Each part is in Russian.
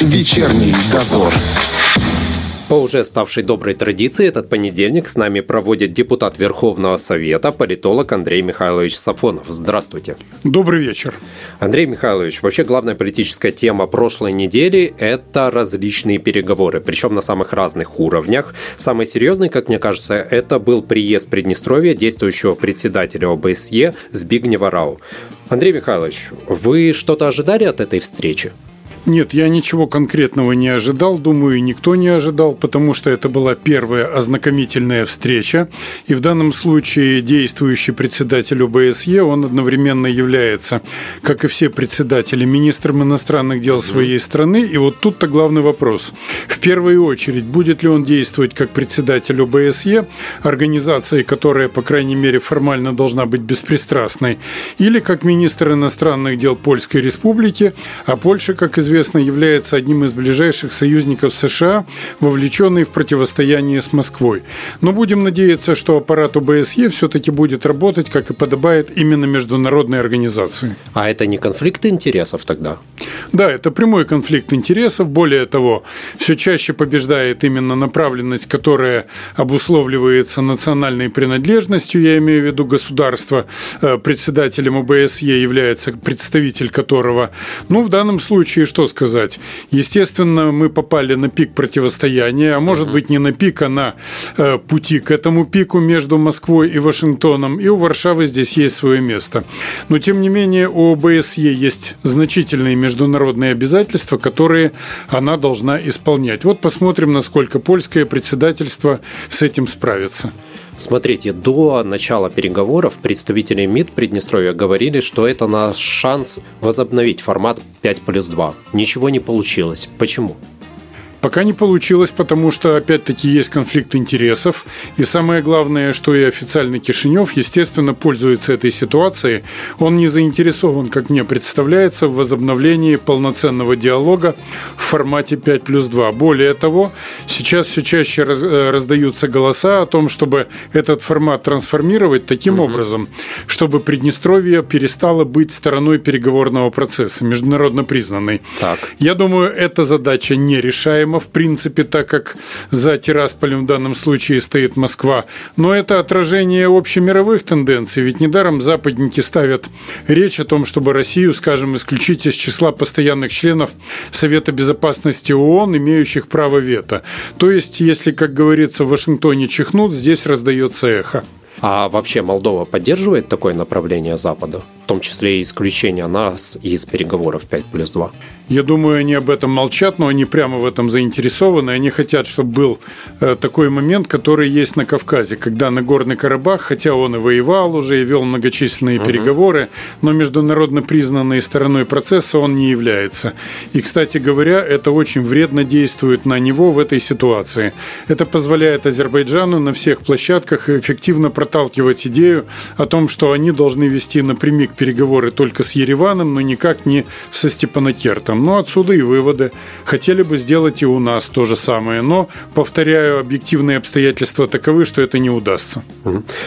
Вечерний дозор. По уже ставшей доброй традиции, этот понедельник с нами проводит депутат Верховного Совета, политолог Андрей Михайлович Сафонов. Здравствуйте. Добрый вечер. Андрей Михайлович, вообще главная политическая тема прошлой недели – это различные переговоры, причем на самых разных уровнях. Самый серьезный, как мне кажется, это был приезд Приднестровья действующего председателя ОБСЕ Збигнева Рау. Андрей Михайлович, вы что-то ожидали от этой встречи? Нет, я ничего конкретного не ожидал, думаю, никто не ожидал, потому что это была первая ознакомительная встреча, и в данном случае действующий председатель ОБСЕ, он одновременно является, как и все председатели, министром иностранных дел своей страны, и вот тут-то главный вопрос. В первую очередь, будет ли он действовать как председатель ОБСЕ, организации, которая, по крайней мере, формально должна быть беспристрастной, или как министр иностранных дел Польской Республики, а Польша, как известно, известно, является одним из ближайших союзников США, вовлеченный в противостояние с Москвой. Но будем надеяться, что аппарат ОБСЕ все-таки будет работать, как и подобает именно международной организации. А это не конфликт интересов тогда? Да, это прямой конфликт интересов. Более того, все чаще побеждает именно направленность, которая обусловливается национальной принадлежностью, я имею в виду государство, э, председателем ОБСЕ является представитель которого. Ну, в данном случае, что что сказать. Естественно, мы попали на пик противостояния, а может быть не на пик, а на э, пути к этому пику между Москвой и Вашингтоном. И у Варшавы здесь есть свое место. Но, тем не менее, у ОБСЕ есть значительные международные обязательства, которые она должна исполнять. Вот посмотрим, насколько польское председательство с этим справится. Смотрите, до начала переговоров представители МИД Приднестровья говорили, что это наш шанс возобновить формат 5 плюс 2. Ничего не получилось. Почему? Пока не получилось, потому что, опять-таки, есть конфликт интересов. И самое главное, что и официальный Кишинев, естественно, пользуется этой ситуацией. Он не заинтересован, как мне представляется, в возобновлении полноценного диалога в формате 5 плюс 2. Более того, сейчас все чаще раз, э, раздаются голоса о том, чтобы этот формат трансформировать таким угу. образом, чтобы Приднестровье перестало быть стороной переговорного процесса, международно признанной. Так. Я думаю, эта задача нерешаема в принципе, так как за Тирасполем в данном случае стоит Москва. Но это отражение общемировых тенденций. Ведь недаром западники ставят речь о том, чтобы Россию, скажем, исключить из числа постоянных членов Совета Безопасности ООН, имеющих право вето. То есть, если, как говорится, в Вашингтоне чихнут, здесь раздается эхо. А вообще Молдова поддерживает такое направление Запада, том числе и исключение нас из переговоров 5 плюс 2? Я думаю, они об этом молчат, но они прямо в этом заинтересованы. Они хотят, чтобы был э, такой момент, который есть на Кавказе, когда Нагорный Карабах, хотя он и воевал уже, и вел многочисленные угу. переговоры, но международно признанной стороной процесса он не является. И, кстати говоря, это очень вредно действует на него в этой ситуации. Это позволяет Азербайджану на всех площадках эффективно проталкивать идею о том, что они должны вести напрямик переговоры только с Ереваном, но никак не со Степанакертом. Но отсюда и выводы. Хотели бы сделать и у нас то же самое, но, повторяю, объективные обстоятельства таковы, что это не удастся.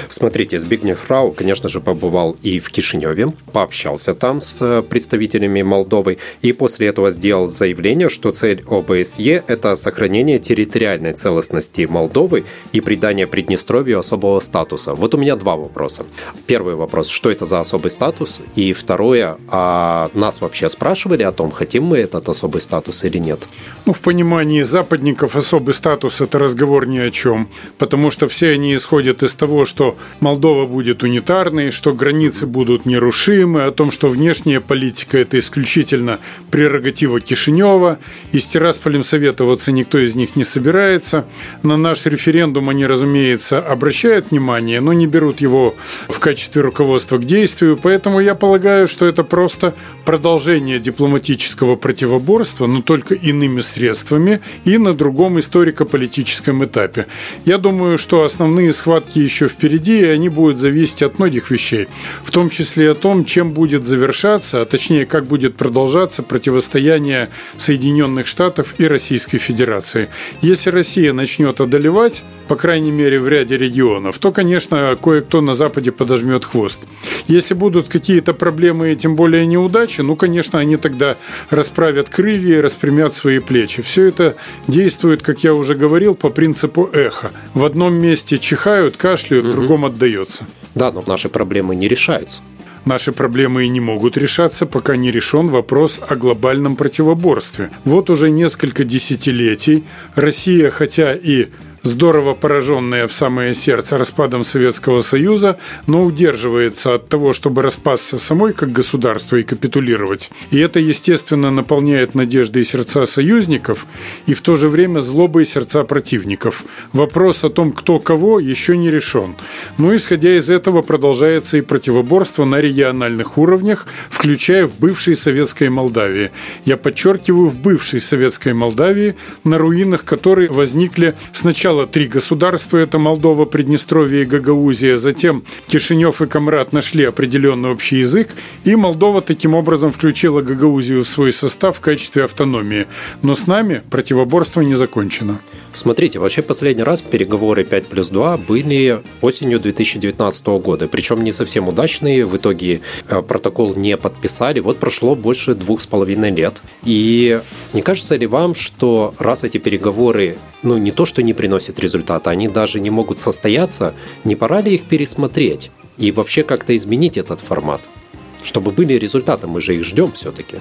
Смотрите, Збигнев Фрау, конечно же, побывал и в Кишиневе, пообщался там с представителями Молдовы, и после этого сделал заявление, что цель ОБСЕ – это сохранение территориальной целостности Молдовы и придание Приднестровью особого статуса. Вот у меня два вопроса. Первый вопрос, что это за особый статус? И второе, а нас вообще спрашивали о том, хотим мы этот особый статус или нет? Ну, в понимании западников особый статус – это разговор ни о чем, потому что все они исходят из того, что Молдова будет унитарной, что границы будут нерушимы, о том, что внешняя политика – это исключительно прерогатива Кишинева, и с Тирасполем советоваться никто из них не собирается. На наш референдум они, разумеется, обращают внимание, но не берут его в качестве руководства к действию, поэтому я полагаю, что это просто продолжение дипломатического противоборства, но только иными средствами и на другом историко-политическом этапе. Я думаю, что основные схватки еще впереди, и они будут зависеть от многих вещей, в том числе о том, чем будет завершаться, а точнее, как будет продолжаться противостояние Соединенных Штатов и Российской Федерации. Если Россия начнет одолевать, по крайней мере, в ряде регионов, то, конечно, кое-кто на Западе подожмет хвост. Если будут какие-то проблемы и тем более неудачи, ну, конечно, они тогда расправят крылья и распрямят свои плечи. Все это действует, как я уже говорил, по принципу эхо. В одном месте чихают, кашляют, в другом отдается. Да, но наши проблемы не решаются. Наши проблемы и не могут решаться, пока не решен вопрос о глобальном противоборстве. Вот уже несколько десятилетий Россия, хотя и здорово пораженная в самое сердце распадом Советского Союза, но удерживается от того, чтобы распасться самой как государство и капитулировать. И это, естественно, наполняет надеждой сердца союзников и в то же время злобой сердца противников. Вопрос о том, кто кого, еще не решен. Но исходя из этого продолжается и противоборство на региональных уровнях, включая в бывшей советской Молдавии. Я подчеркиваю, в бывшей советской Молдавии, на руинах которой возникли сначала Сначала три государства – это Молдова, Приднестровье и Гагаузия. Затем Кишинев и Камрад нашли определенный общий язык, и Молдова таким образом включила Гагаузию в свой состав в качестве автономии. Но с нами противоборство не закончено. Смотрите, вообще последний раз переговоры 5 плюс 2 были осенью 2019 года. Причем не совсем удачные. В итоге э, протокол не подписали. Вот прошло больше двух с половиной лет. И не кажется ли вам, что раз эти переговоры ну, не то, что не приносят результата, они даже не могут состояться, не пора ли их пересмотреть и вообще как-то изменить этот формат? Чтобы были результаты, мы же их ждем все-таки.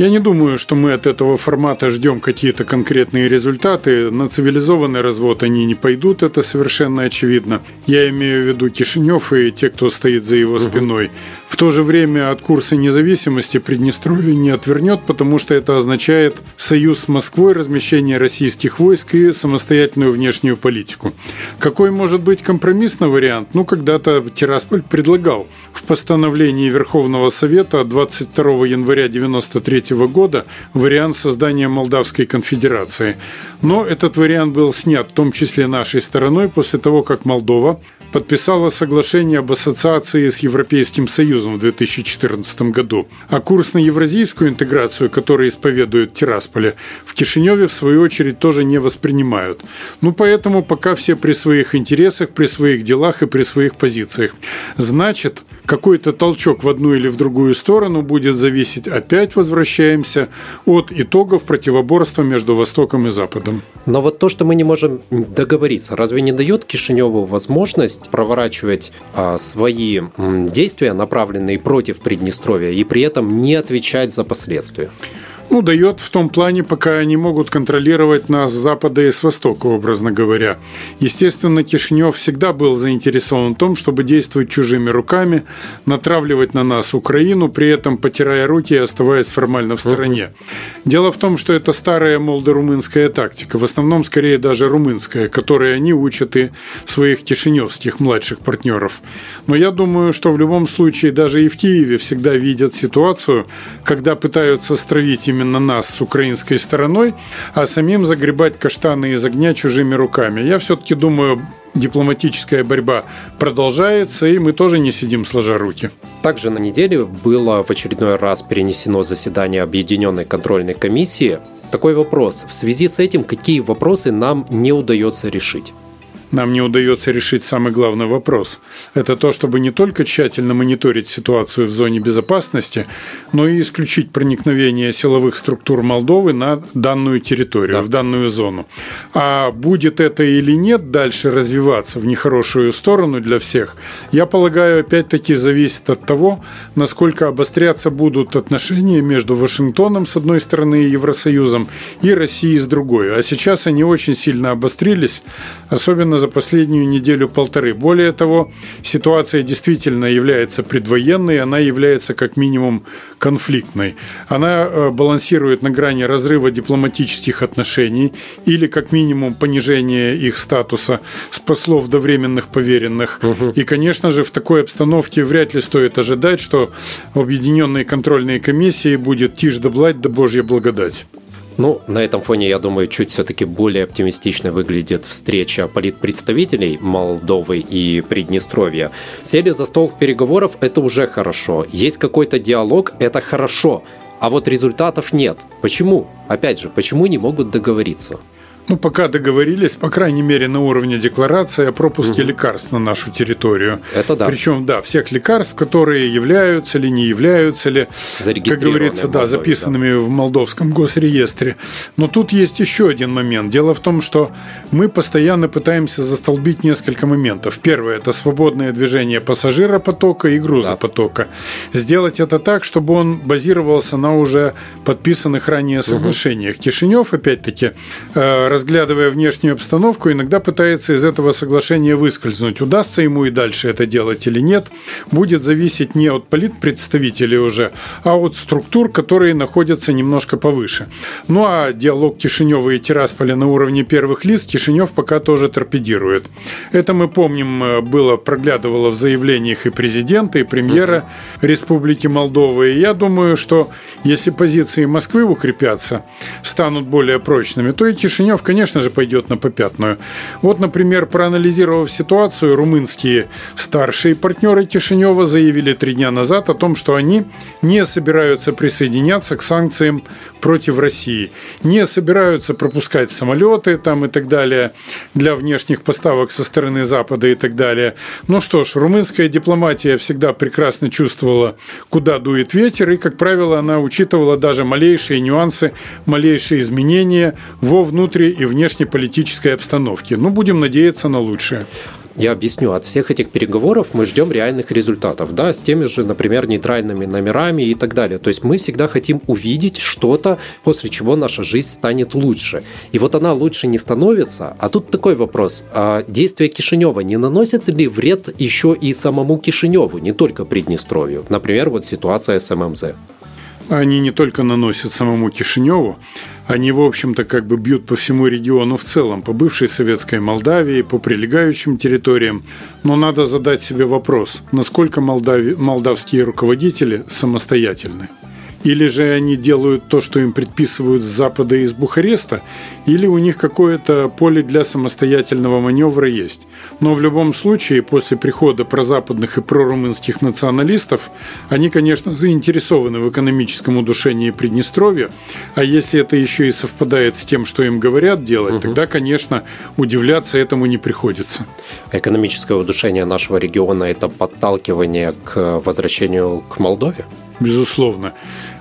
Я не думаю, что мы от этого формата ждем какие-то конкретные результаты. На цивилизованный развод они не пойдут, это совершенно очевидно. Я имею в виду Кишинев и те, кто стоит за его спиной. В то же время от курса независимости Приднестровье не отвернет, потому что это означает союз с Москвой, размещение российских войск и самостоятельную внешнюю политику. Какой может быть компромиссный вариант? Ну, когда-то Тирасполь предлагал в постановлении Верховного Совета 22 января 1993 года вариант создания Молдавской конфедерации. Но этот вариант был снят, в том числе нашей стороной, после того, как Молдова подписала соглашение об ассоциации с Европейским Союзом в 2014 году. А курс на евразийскую интеграцию, который исповедует Тирасполе, в Кишиневе, в свою очередь, тоже не воспринимают. Ну, поэтому пока все при своих интересах, при своих делах и при своих позициях. Значит, какой-то толчок в одну или в другую сторону будет зависеть, опять возвращаемся, от итогов противоборства между Востоком и Западом. Но вот то, что мы не можем договориться, разве не дает Кишиневу возможность проворачивать а, свои действия, направленные против Приднестровья, и при этом не отвечать за последствия? Ну, дает в том плане, пока они могут контролировать нас с запада и с востока, образно говоря. Естественно, Кишинев всегда был заинтересован в том, чтобы действовать чужими руками, натравливать на нас Украину, при этом потирая руки и оставаясь формально в стороне. Дело в том, что это старая молдо-румынская тактика, в основном скорее даже румынская, которой они учат и своих кишиневских младших партнеров. Но я думаю, что в любом случае даже и в Киеве всегда видят ситуацию, когда пытаются стравить ими именно нас с украинской стороной, а самим загребать каштаны из огня чужими руками. Я все-таки думаю, дипломатическая борьба продолжается, и мы тоже не сидим сложа руки. Также на неделе было в очередной раз перенесено заседание Объединенной контрольной комиссии. Такой вопрос. В связи с этим, какие вопросы нам не удается решить? Нам не удается решить самый главный вопрос. Это то, чтобы не только тщательно мониторить ситуацию в зоне безопасности, но и исключить проникновение силовых структур Молдовы на данную территорию, да. в данную зону. А будет это или нет дальше развиваться в нехорошую сторону для всех, я полагаю, опять-таки зависит от того, насколько обостряться будут отношения между Вашингтоном с одной стороны и Евросоюзом и Россией с другой. А сейчас они очень сильно обострились, особенно за последнюю неделю-полторы. Более того, ситуация действительно является предвоенной, она является как минимум конфликтной. Она э, балансирует на грани разрыва дипломатических отношений или как минимум понижения их статуса с послов до временных поверенных. Угу. И, конечно же, в такой обстановке вряд ли стоит ожидать, что в Объединенной контрольной комиссии будет тишь да блать да Божья благодать. Ну, на этом фоне, я думаю, чуть все-таки более оптимистично выглядит встреча политпредставителей Молдовы и Приднестровья. Сели за стол переговоров – это уже хорошо. Есть какой-то диалог – это хорошо. А вот результатов нет. Почему? Опять же, почему не могут договориться? Ну, пока договорились, по крайней мере, на уровне декларации о пропуске угу. лекарств на нашу территорию. Это да. Причем, да, всех лекарств, которые являются ли, не являются ли, как говорится, да, записанными да. в Молдовском госреестре. Но тут есть еще один момент. Дело в том, что мы постоянно пытаемся застолбить несколько моментов. Первое – это свободное движение пассажиропотока и грузопотока. Да. Сделать это так, чтобы он базировался на уже подписанных ранее соглашениях. Угу. Кишинев, опять-таки, э, разглядывая внешнюю обстановку, иногда пытается из этого соглашения выскользнуть. Удастся ему и дальше это делать или нет, будет зависеть не от политпредставителей уже, а от структур, которые находятся немножко повыше. Ну а диалог Кишинева и Тирасполя на уровне первых лиц Кишинев пока тоже торпедирует. Это мы помним, э, было проглядывало в заявлениях и президента, и премьера Республики Молдова. И я думаю, что если позиции Москвы укрепятся, станут более прочными, то и Кишинев, конечно же, пойдет на попятную. Вот, например, проанализировав ситуацию, румынские старшие партнеры Кишинева заявили три дня назад о том, что они не собираются присоединяться к санкциям против России, не собираются пропускать самолеты там и так далее для внешних поставок со стороны Запада и так далее. Ну что ж, румынская дипломатия всегда прекрасно чувствовала, куда дует ветер, и, как правило, она учитывала даже малейшие нюансы, малейшие изменения во внутри и внешней политической обстановке. Ну, будем надеяться на лучшее. Я объясню, от всех этих переговоров мы ждем реальных результатов, да, с теми же, например, нейтральными номерами и так далее. То есть мы всегда хотим увидеть что-то, после чего наша жизнь станет лучше. И вот она лучше не становится. А тут такой вопрос. А действия Кишинева не наносят ли вред еще и самому Кишиневу, не только Приднестровью? Например, вот ситуация с ММЗ. Они не только наносят самому Кишиневу, они, в общем-то, как бы бьют по всему региону в целом, по бывшей советской Молдавии, по прилегающим территориям. Но надо задать себе вопрос, насколько молдави... молдавские руководители самостоятельны. Или же они делают то, что им предписывают с Запада и из Бухареста, или у них какое-то поле для самостоятельного маневра есть. Но в любом случае, после прихода прозападных и прорумынских националистов, они, конечно, заинтересованы в экономическом удушении Приднестровья, а если это еще и совпадает с тем, что им говорят делать, угу. тогда, конечно, удивляться этому не приходится. Экономическое удушение нашего региона – это подталкивание к возвращению к Молдове? Безусловно.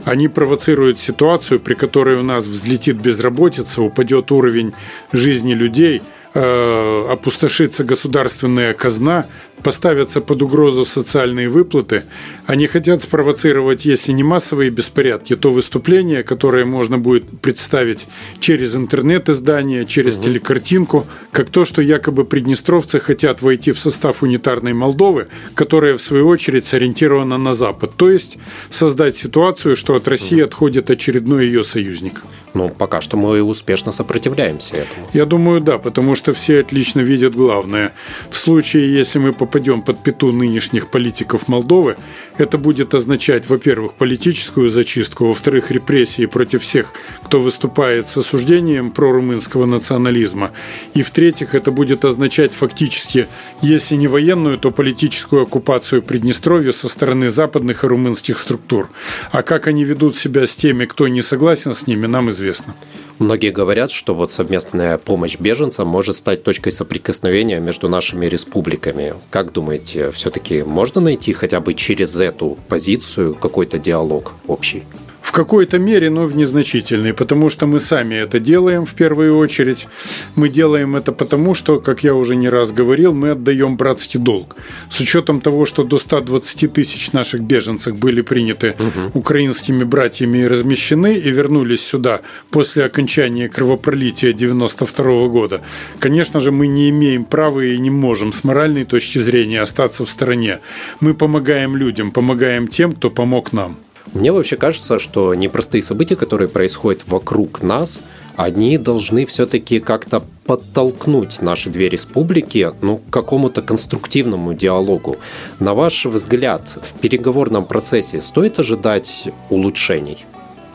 Они провоцируют ситуацию, при которой у нас взлетит безработица, упадет уровень жизни людей – Э, опустошится государственная казна, поставятся под угрозу социальные выплаты. Они хотят спровоцировать, если не массовые беспорядки, то выступления, которые можно будет представить через интернет-издание, через угу. телекартинку, как то, что якобы приднестровцы хотят войти в состав унитарной Молдовы, которая, в свою очередь, сориентирована на Запад. То есть создать ситуацию, что от России отходит очередной ее союзник. Ну, пока что мы успешно сопротивляемся этому. Я думаю, да, потому что все отлично видят главное. В случае, если мы попадем под пету нынешних политиков Молдовы, это будет означать, во-первых, политическую зачистку, во-вторых, репрессии против всех, кто выступает с осуждением прорумынского национализма, и в-третьих, это будет означать фактически, если не военную, то политическую оккупацию Приднестровья со стороны западных и румынских структур. А как они ведут себя с теми, кто не согласен с ними, нам известно известно. Многие говорят, что вот совместная помощь беженцам может стать точкой соприкосновения между нашими республиками. Как думаете, все-таки можно найти хотя бы через эту позицию какой-то диалог общий? В какой-то мере, но в незначительной, потому что мы сами это делаем в первую очередь. Мы делаем это потому, что, как я уже не раз говорил, мы отдаем братский долг. С учетом того, что до 120 тысяч наших беженцев были приняты угу. украинскими братьями и размещены и вернулись сюда после окончания кровопролития 92 года, конечно же, мы не имеем права и не можем с моральной точки зрения остаться в стороне. Мы помогаем людям, помогаем тем, кто помог нам. Мне вообще кажется, что непростые события, которые происходят вокруг нас, они должны все-таки как-то подтолкнуть наши две республики ну, к какому-то конструктивному диалогу. На ваш взгляд, в переговорном процессе стоит ожидать улучшений?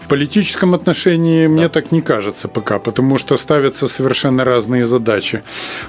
В политическом отношении да. мне так не кажется пока, потому что ставятся совершенно разные задачи.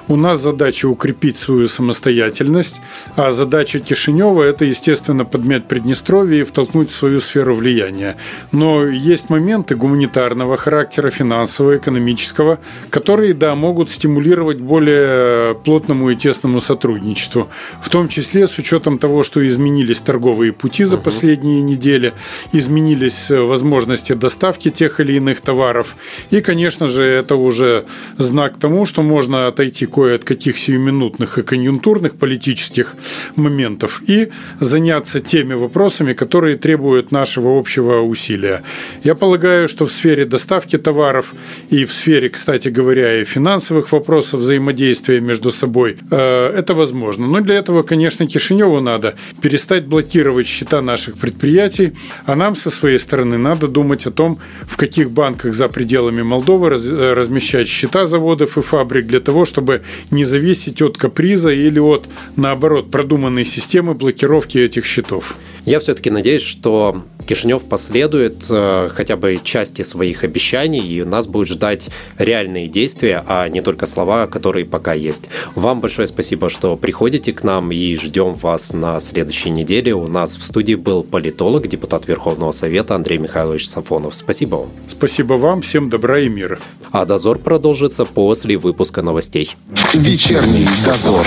У нас задача укрепить свою самостоятельность, а задача Кишинева – это, естественно, подмять Приднестровье и втолкнуть в свою сферу влияния. Но есть моменты гуманитарного характера, финансового, экономического, которые, да, могут стимулировать более плотному и тесному сотрудничеству, в том числе с учетом того, что изменились торговые пути за последние недели, изменились возможности доставки тех или иных товаров. И, конечно же, это уже знак тому, что можно отойти кое от каких сиюминутных и конъюнктурных политических моментов и заняться теми вопросами, которые требуют нашего общего усилия. Я полагаю, что в сфере доставки товаров и в сфере, кстати говоря, и финансовых вопросов взаимодействия между собой э, это возможно. Но для этого, конечно, Кишиневу надо перестать блокировать счета наших предприятий, а нам со своей стороны надо думать о том, в каких банках за пределами Молдовы э, размещать счета заводов и фабрик для того, чтобы не зависеть от каприза или от, наоборот, продуманной системы блокировки этих счетов. Я все-таки надеюсь, что Кишинев последует э, хотя бы части своих обещаний, и нас будет ждать реальные действия, а не только слова, которые пока есть. Вам большое спасибо, что приходите к нам и ждем вас на следующей неделе. У нас в студии был политолог, депутат Верховного Совета Андрей Михайлович Сафонов. Спасибо вам. Спасибо вам, всем добра и мира. А дозор продолжится после выпуска новостей. Вечерний дозор.